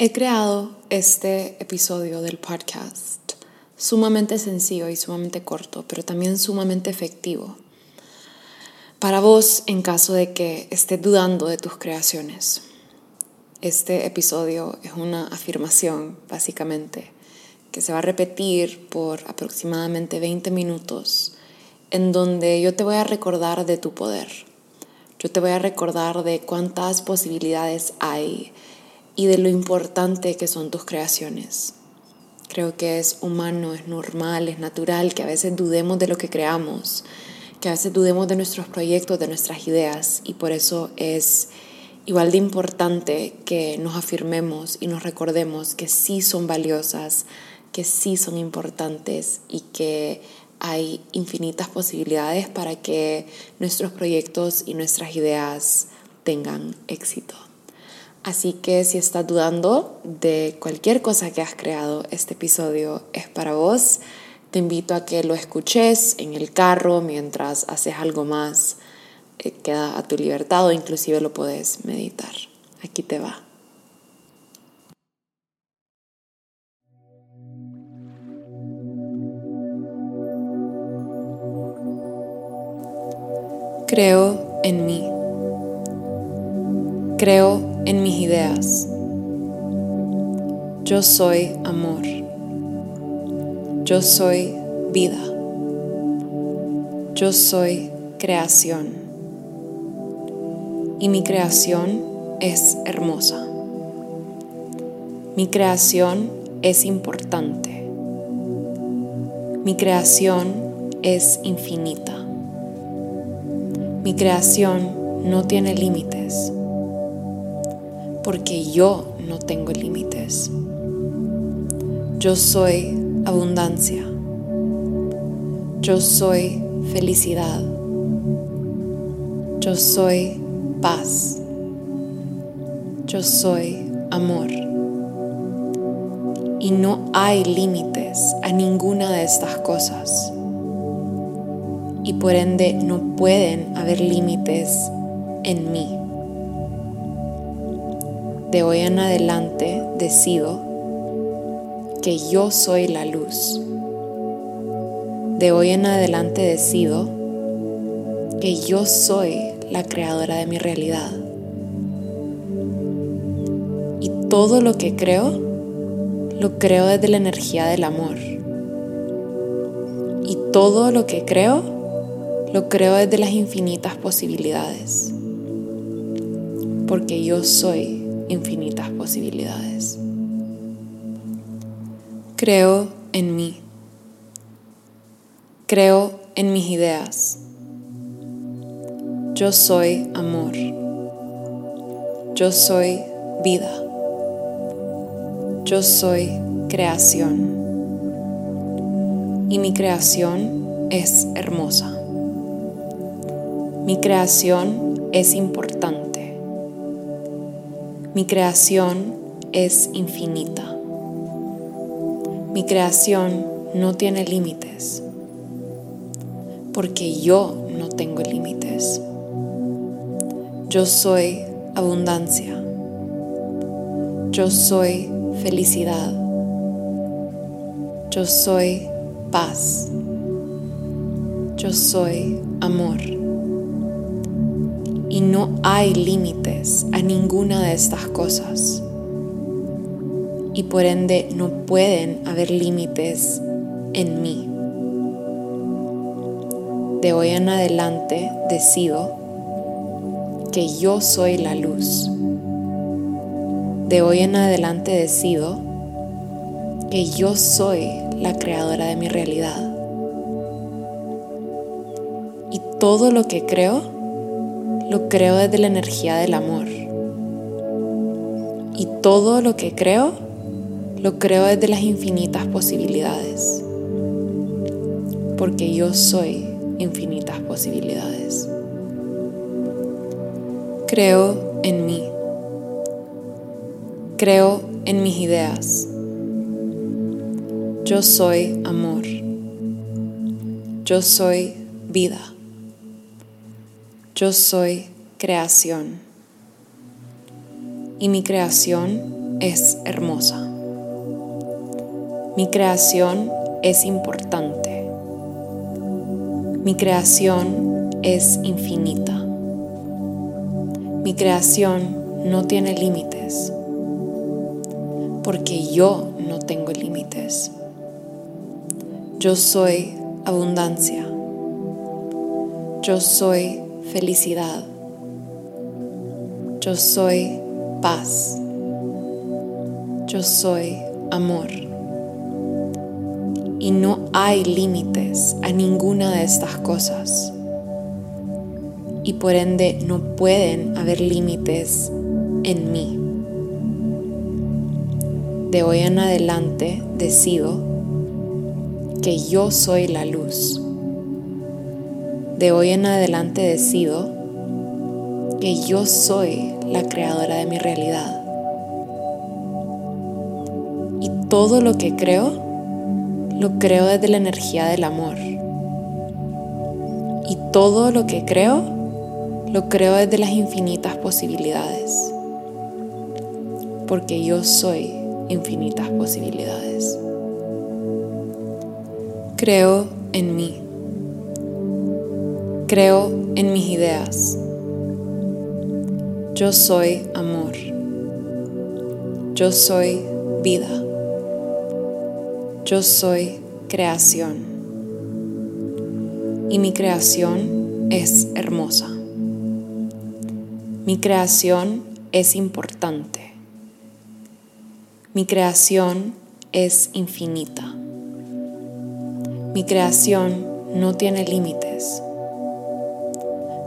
He creado este episodio del podcast sumamente sencillo y sumamente corto, pero también sumamente efectivo. Para vos, en caso de que estés dudando de tus creaciones, este episodio es una afirmación, básicamente, que se va a repetir por aproximadamente 20 minutos, en donde yo te voy a recordar de tu poder. Yo te voy a recordar de cuántas posibilidades hay y de lo importante que son tus creaciones. Creo que es humano, es normal, es natural que a veces dudemos de lo que creamos, que a veces dudemos de nuestros proyectos, de nuestras ideas y por eso es igual de importante que nos afirmemos y nos recordemos que sí son valiosas, que sí son importantes y que hay infinitas posibilidades para que nuestros proyectos y nuestras ideas tengan éxito. Así que si estás dudando de cualquier cosa que has creado, este episodio es para vos. Te invito a que lo escuches en el carro mientras haces algo más. Eh, queda a tu libertad o inclusive lo puedes meditar. Aquí te va. Creo en mí. Creo en mis ideas. Yo soy amor. Yo soy vida. Yo soy creación. Y mi creación es hermosa. Mi creación es importante. Mi creación es infinita. Mi creación no tiene límites porque yo no tengo límites. Yo soy abundancia. Yo soy felicidad. Yo soy paz. Yo soy amor. Y no hay límites a ninguna de estas cosas. Y por ende no pueden haber límites en mí. De hoy en adelante decido que yo soy la luz. De hoy en adelante decido que yo soy la creadora de mi realidad. Y todo lo que creo, lo creo desde la energía del amor. Y todo lo que creo, lo creo desde las infinitas posibilidades. Porque yo soy infinitas posibilidades. Creo en mí. Creo en mis ideas. Yo soy amor. Yo soy vida. Yo soy creación. Y mi creación es hermosa. Mi creación es importante. Mi creación es infinita. Mi creación no tiene límites, porque yo no tengo límites. Yo soy abundancia. Yo soy felicidad. Yo soy paz. Yo soy amor y no hay límites a ninguna de estas cosas. Y por ende no pueden haber límites en mí. De hoy en adelante decido que yo soy la luz. De hoy en adelante decido que yo soy la creadora de mi realidad. Y todo lo que creo lo creo desde la energía del amor. Y todo lo que creo, lo creo desde las infinitas posibilidades. Porque yo soy infinitas posibilidades. Creo en mí. Creo en mis ideas. Yo soy amor. Yo soy vida. Yo soy creación y mi creación es hermosa. Mi creación es importante. Mi creación es infinita. Mi creación no tiene límites porque yo no tengo límites. Yo soy abundancia. Yo soy felicidad. Yo soy paz. Yo soy amor. Y no hay límites a ninguna de estas cosas. Y por ende no pueden haber límites en mí. De hoy en adelante decido que yo soy la luz. De hoy en adelante decido que yo soy la creadora de mi realidad. Y todo lo que creo, lo creo desde la energía del amor. Y todo lo que creo, lo creo desde las infinitas posibilidades. Porque yo soy infinitas posibilidades. Creo en mí. Creo en mis ideas. Yo soy amor. Yo soy vida. Yo soy creación. Y mi creación es hermosa. Mi creación es importante. Mi creación es infinita. Mi creación no tiene límites,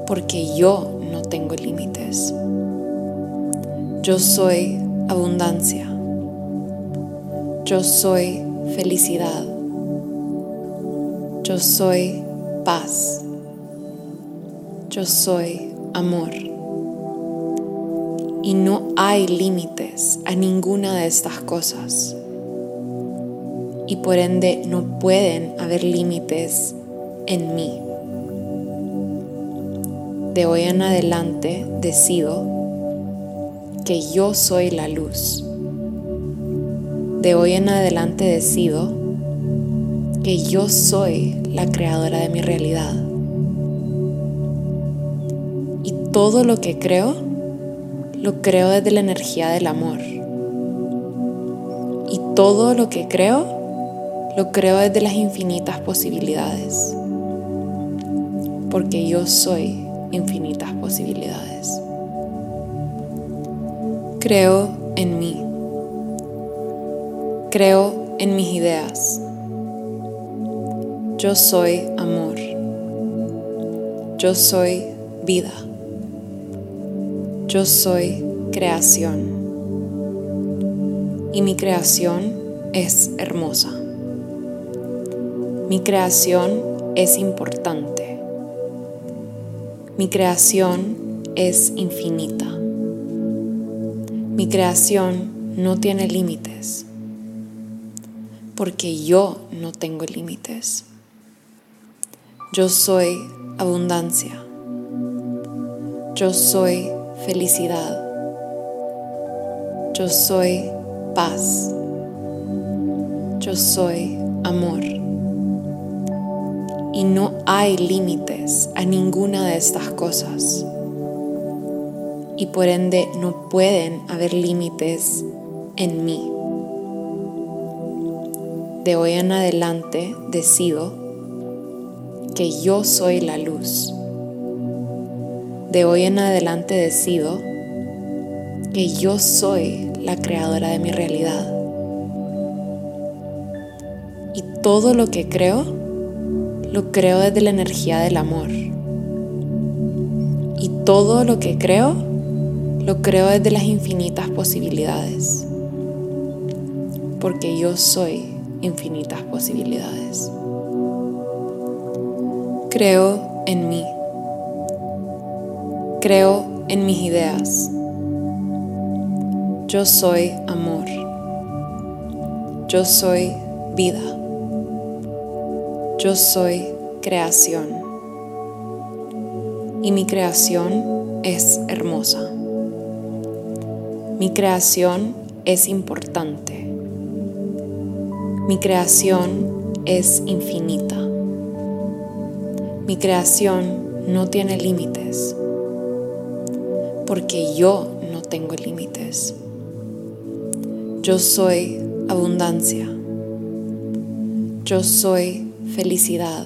porque yo no tengo límites. Yo soy abundancia. Yo soy felicidad. Yo soy paz. Yo soy amor y no hay límites a ninguna de estas cosas. Y por ende no pueden haber límites en mí. De hoy en adelante decido que yo soy la luz. De hoy en adelante decido que yo soy la creadora de mi realidad. Y todo lo que creo lo creo desde la energía del amor. Y todo lo que creo, lo creo desde las infinitas posibilidades. Porque yo soy infinitas posibilidades. Creo en mí. Creo en mis ideas. Yo soy amor. Yo soy vida. Yo soy creación y mi creación es hermosa. Mi creación es importante. Mi creación es infinita. Mi creación no tiene límites porque yo no tengo límites. Yo soy abundancia. Yo soy felicidad. Yo soy paz. Yo soy amor. Y no hay límites a ninguna de estas cosas. Y por ende no pueden haber límites en mí. De hoy en adelante decido que yo soy la luz de hoy en adelante decido que yo soy la creadora de mi realidad. Y todo lo que creo, lo creo desde la energía del amor. Y todo lo que creo, lo creo desde las infinitas posibilidades. Porque yo soy infinitas posibilidades. Creo en mí. Creo en mis ideas. Yo soy amor. Yo soy vida. Yo soy creación. Y mi creación es hermosa. Mi creación es importante. Mi creación es infinita. Mi creación no tiene límites, porque yo no tengo límites. Yo soy abundancia. Yo soy felicidad.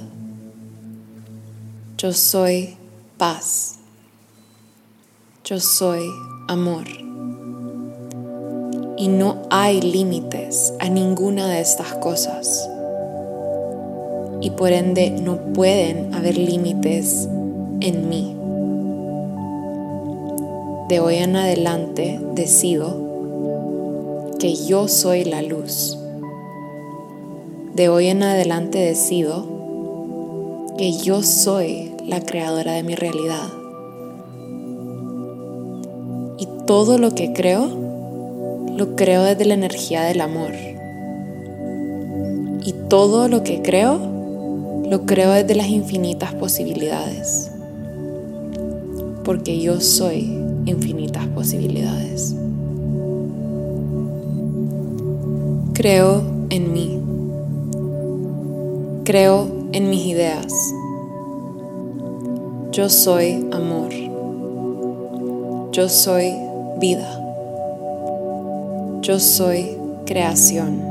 Yo soy paz. Yo soy amor. Y no hay límites a ninguna de estas cosas. Y por ende no pueden haber límites en mí. De hoy en adelante decido que yo soy la luz. De hoy en adelante decido que yo soy la creadora de mi realidad. Y todo lo que creo, lo creo desde la energía del amor. Y todo lo que creo, lo creo desde las infinitas posibilidades. Porque yo soy infinitas posibilidades. Creo en mí. Creo en mis ideas. Yo soy amor. Yo soy vida. Yo soy creación.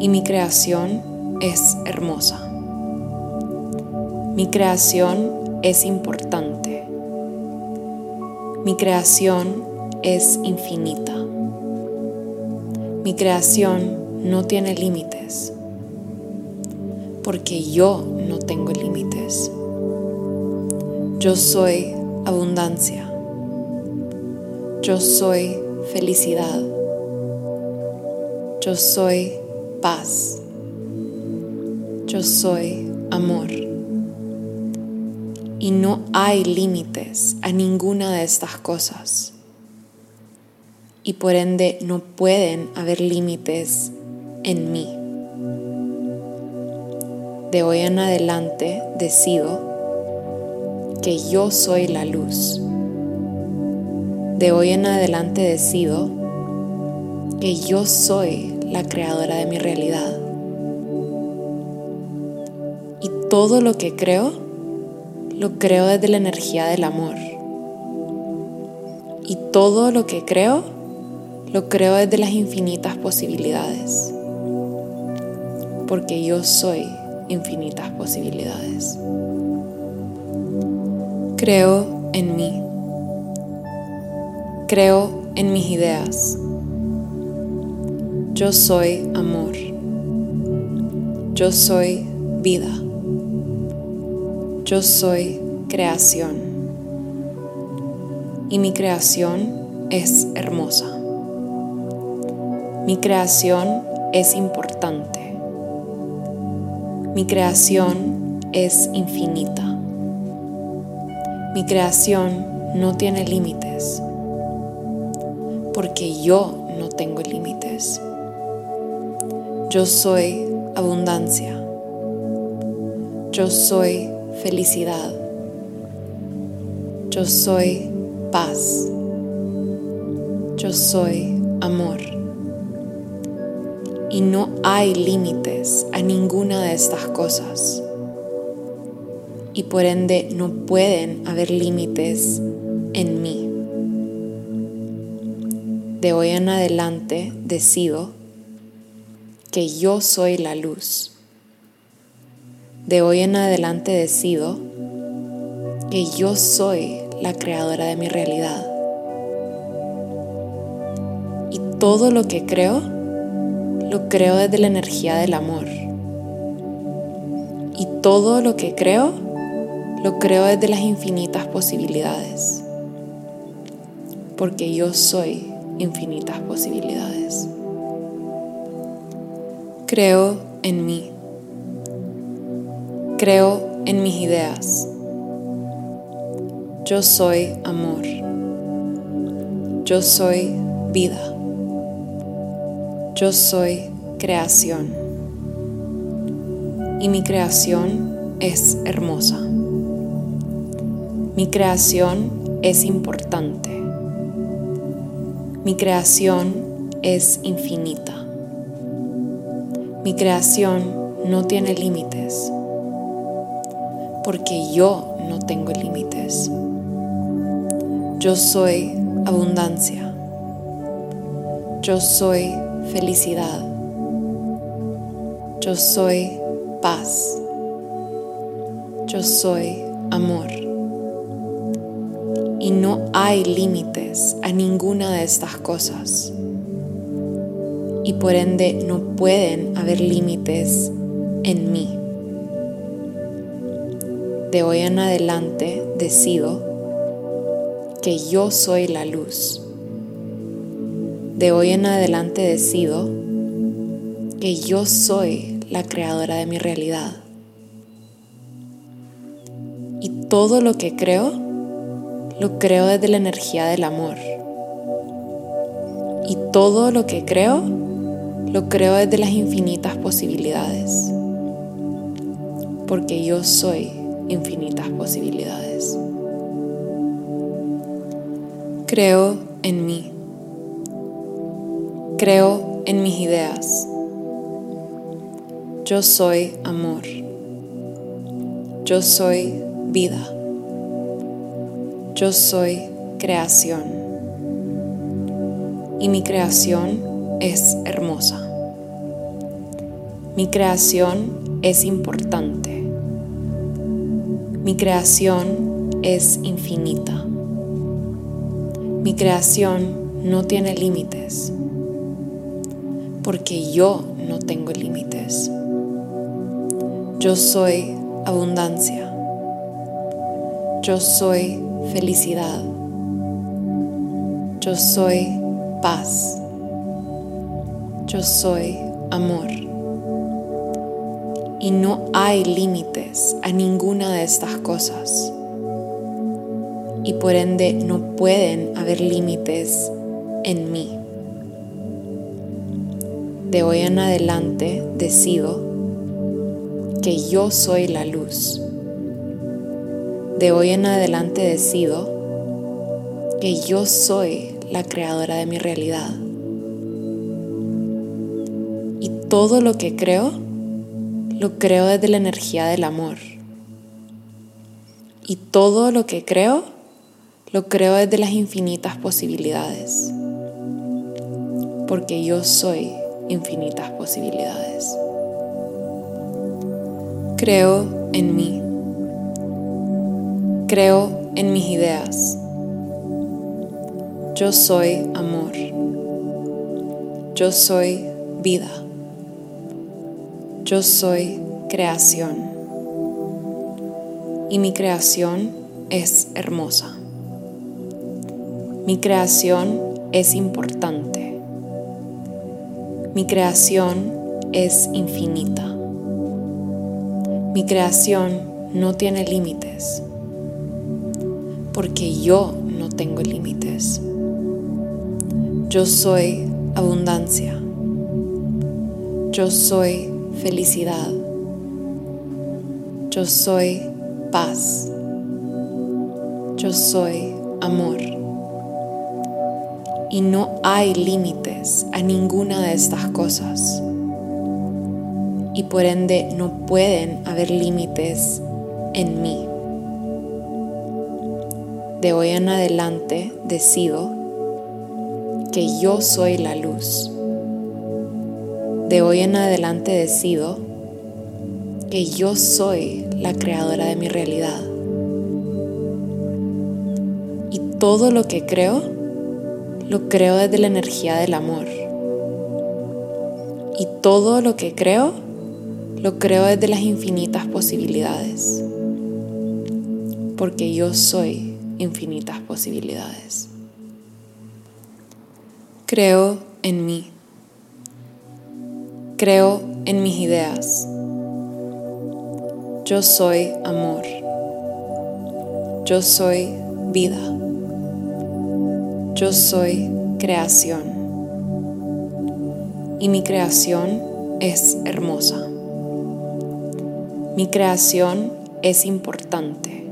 Y mi creación es hermosa. Mi creación es importante. Mi creación es infinita. Mi creación no tiene límites, porque yo no tengo límites. Yo soy abundancia. Yo soy felicidad. Yo soy paz. Yo soy amor. Y no hay límites a ninguna de estas cosas y por ende no pueden haber límites en mí. De hoy en adelante decido que yo soy la luz. De hoy en adelante decido que yo soy la creadora de mi realidad. Y todo lo que creo, lo creo desde la energía del amor. Y todo lo que creo, lo creo desde las infinitas posibilidades, porque yo soy infinitas posibilidades. Creo en mí. Creo en mis ideas. Yo soy amor. Yo soy vida. Yo soy creación. Y mi creación es hermosa. Mi creación es importante. Mi creación es infinita. Mi creación no tiene límites, porque yo no tengo límites. Yo soy abundancia. Yo soy felicidad. Yo soy paz. Yo soy amor y no hay límites a ninguna de estas cosas. Y por ende no pueden haber límites en mí. De hoy en adelante decido que yo soy la luz. De hoy en adelante decido que yo soy la creadora de mi realidad. Y todo lo que creo, lo creo desde la energía del amor. Y todo lo que creo, lo creo desde las infinitas posibilidades. Porque yo soy infinitas posibilidades. Creo en mí. Creo en mis ideas. Yo soy amor. Yo soy vida. Yo soy creación y mi creación es hermosa. Mi creación es importante. Mi creación es infinita. Mi creación no tiene límites porque yo no tengo límites. Yo soy abundancia. Yo soy felicidad. Yo soy paz. Yo soy amor. Y no hay límites a ninguna de estas cosas. Y por ende no pueden haber límites en mí. De hoy en adelante decido que yo soy la luz. De hoy en adelante decido que yo soy la creadora de mi realidad. Y todo lo que creo, lo creo desde la energía del amor. Y todo lo que creo, lo creo desde las infinitas posibilidades. Porque yo soy infinitas posibilidades. Creo en mí. Creo en mis ideas. Yo soy amor. Yo soy vida. Yo soy creación. Y mi creación es hermosa. Mi creación es importante. Mi creación es infinita. Mi creación no tiene límites, porque yo no tengo límites. Yo soy abundancia. Yo soy felicidad. Yo soy paz. Yo soy amor y no hay límites a ninguna de estas cosas. Y por ende no pueden haber límites en mí. De hoy en adelante decido que yo soy la luz. De hoy en adelante decido que yo soy la creadora de mi realidad. Y todo lo que creo lo creo desde la energía del amor. Y todo lo que creo, lo creo desde las infinitas posibilidades. Porque yo soy infinitas posibilidades. Creo en mí. Creo en mis ideas. Yo soy amor. Yo soy vida. Yo soy creación y mi creación es hermosa. Mi creación es importante. Mi creación es infinita. Mi creación no tiene límites porque yo no tengo límites. Yo soy abundancia. Yo soy felicidad. Yo soy paz. Yo soy amor. Y no hay límites a ninguna de estas cosas. Y por ende no pueden haber límites en mí. De hoy en adelante decido que yo soy la luz de hoy en adelante decido que yo soy la creadora de mi realidad. Y todo lo que creo, lo creo desde la energía del amor. Y todo lo que creo, lo creo desde las infinitas posibilidades. Porque yo soy infinitas posibilidades. Creo en mí. Creo en mis ideas. Yo soy amor. Yo soy vida. Yo soy creación. Y mi creación es hermosa. Mi creación es importante.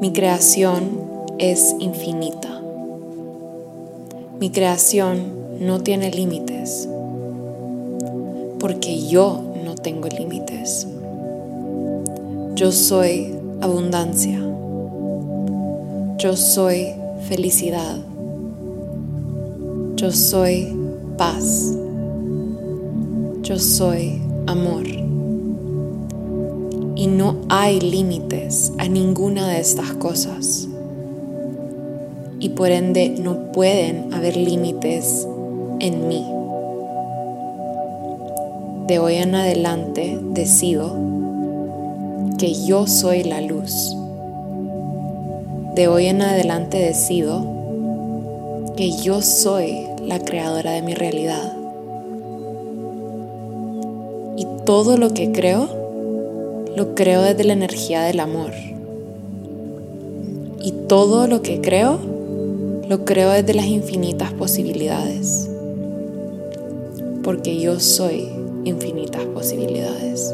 Mi creación es infinita. Mi creación no tiene límites porque yo no tengo límites. Yo soy abundancia. Yo soy felicidad. Yo soy paz. Yo soy amor. Y no hay límites a ninguna de estas cosas. Y por ende no pueden haber límites en mí. De hoy en adelante decido que yo soy la luz. De hoy en adelante decido que yo soy la creadora de mi realidad. Y todo lo que creo, lo creo desde la energía del amor. Y todo lo que creo, lo creo desde las infinitas posibilidades. Porque yo soy infinitas posibilidades.